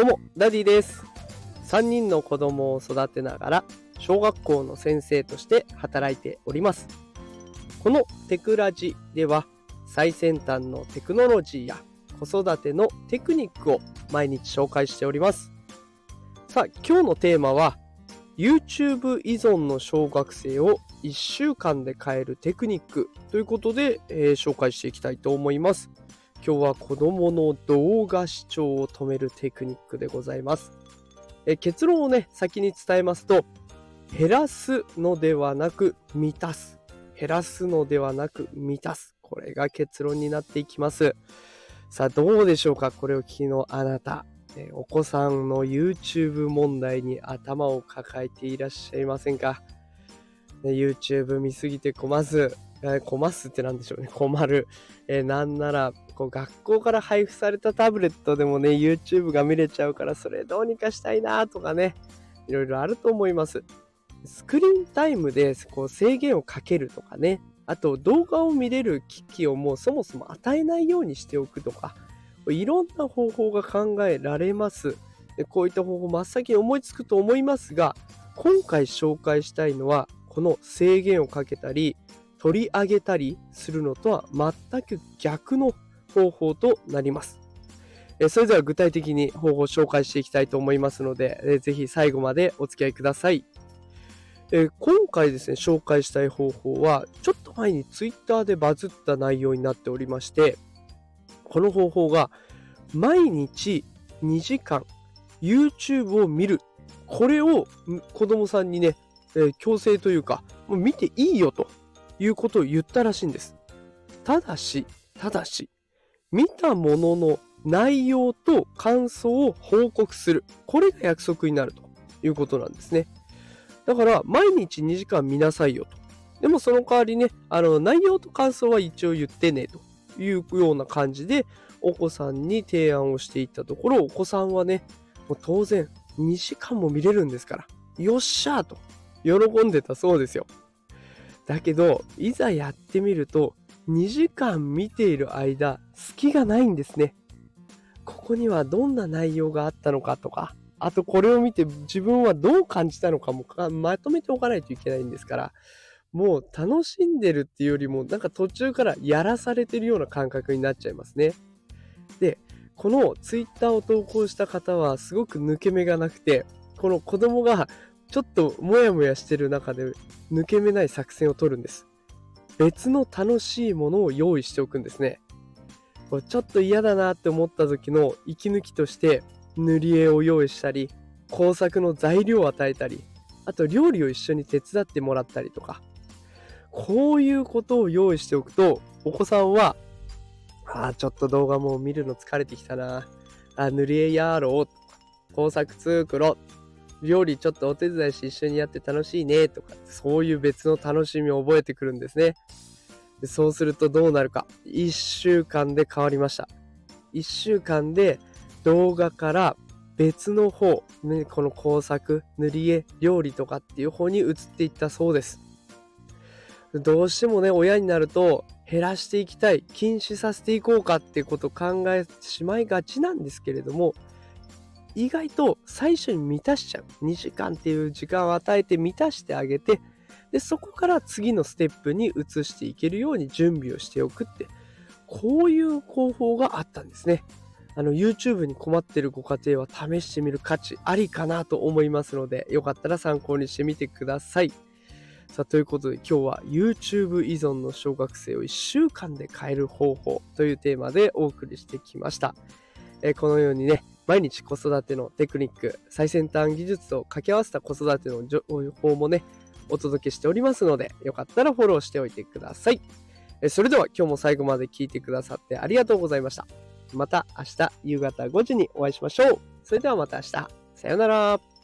どうも、ダディです。3人の子供を育てながら、小学校の先生として働いております。このテクラジでは、最先端のテクノロジーや子育てのテクニックを毎日紹介しております。さあ、今日のテーマは、YouTube 依存の小学生を1週間で変えるテクニックということで、えー紹介していきたいと思います。今日は子供の動画視聴を止めるテクニックでございます。え結論をね、先に伝えますと、減らすのではなく満たす。減らすのではなく満たす。これが結論になっていきます。さあ、どうでしょうか？これを聞きのあなた。えお子さんの YouTube 問題に頭を抱えていらっしゃいませんか、?YouTube 見すぎて困す。えー困すってなんでしょうね。困る。えーなんなら、こう学校から配布されたタブレットでもね、YouTube が見れちゃうから、それどうにかしたいなとかね、いろいろあると思います。スクリーンタイムでこう制限をかけるとかね、あと動画を見れる機器をもうそもそも与えないようにしておくとか、いろんな方法が考えられます。でこういった方法真っ先に思いつくと思いますが、今回紹介したいのは、この制限をかけたり、取り上げたりするのとは全く逆の方法となります。それでは具体的に方法を紹介していきたいと思いますので、ぜひ最後までお付き合いください。今回ですね、紹介したい方法は、ちょっと前に Twitter でバズった内容になっておりまして、この方法が毎日2時間 YouTube を見る。これを子供さんにね、強制というか、見ていいよということを言ったらしいんです。ただし、ただし、見たものの内容と感想を報告する。これが約束になるということなんですね。だから、毎日2時間見なさいよと。でもその代わりね、あの、内容と感想は一応言ってねというような感じで、お子さんに提案をしていったところ、お子さんはね、もう当然2時間も見れるんですから、よっしゃーと喜んでたそうですよ。だけど、いざやってみると、2時間見ている間、隙がないんですね。ここにはどんな内容があったのかとか、あとこれを見て自分はどう感じたのかもまとめておかないといけないんですから、もう楽しんでるっていうよりも、なんか途中からやらされてるような感覚になっちゃいますね。で、このツイッターを投稿した方はすごく抜け目がなくて、この子供がちょっとモヤモヤしてる中で抜け目ない作戦を取るんです。別の楽しいものを用意しておくんですね。これちょっと嫌だなって思った時の息抜きとして塗り絵を用意したり、工作の材料を与えたり、あと料理を一緒に手伝ってもらったりとか、こういうことを用意しておくと、お子さんは、ああ、ちょっと動画もう見るの疲れてきたな。あ塗り絵やろう。工作作ろう。料理ちょっとお手伝いして一緒にやって楽しいねとか、そういう別の楽しみを覚えてくるんですね。でそうするとどうなるか。1週間で変わりました。1週間で動画から別の方、ね、この工作、塗り絵、料理とかっていう方に移っていったそうです。どうしてもね、親になると減らしていきたい、禁止させていこうかっていうことを考えてしまいがちなんですけれども、意外と最初に満たしちゃう。2時間っていう時間を与えて満たしてあげて、で、そこから次のステップに移していけるように準備をしておくって、こういう方法があったんですね。あの、YouTube に困ってるご家庭は試してみる価値ありかなと思いますので、よかったら参考にしてみてください。さあ、ということで今日は YouTube 依存の小学生を1週間で変える方法というテーマでお送りしてきました。えこのようにね、毎日子育てのテクニック、最先端技術と掛け合わせた子育ての情報もね、お届けしておりますので、よかったらフォローしておいてください。それでは今日も最後まで聞いてくださってありがとうございました。また明日夕方5時にお会いしましょう。それではまた明日。さようなら。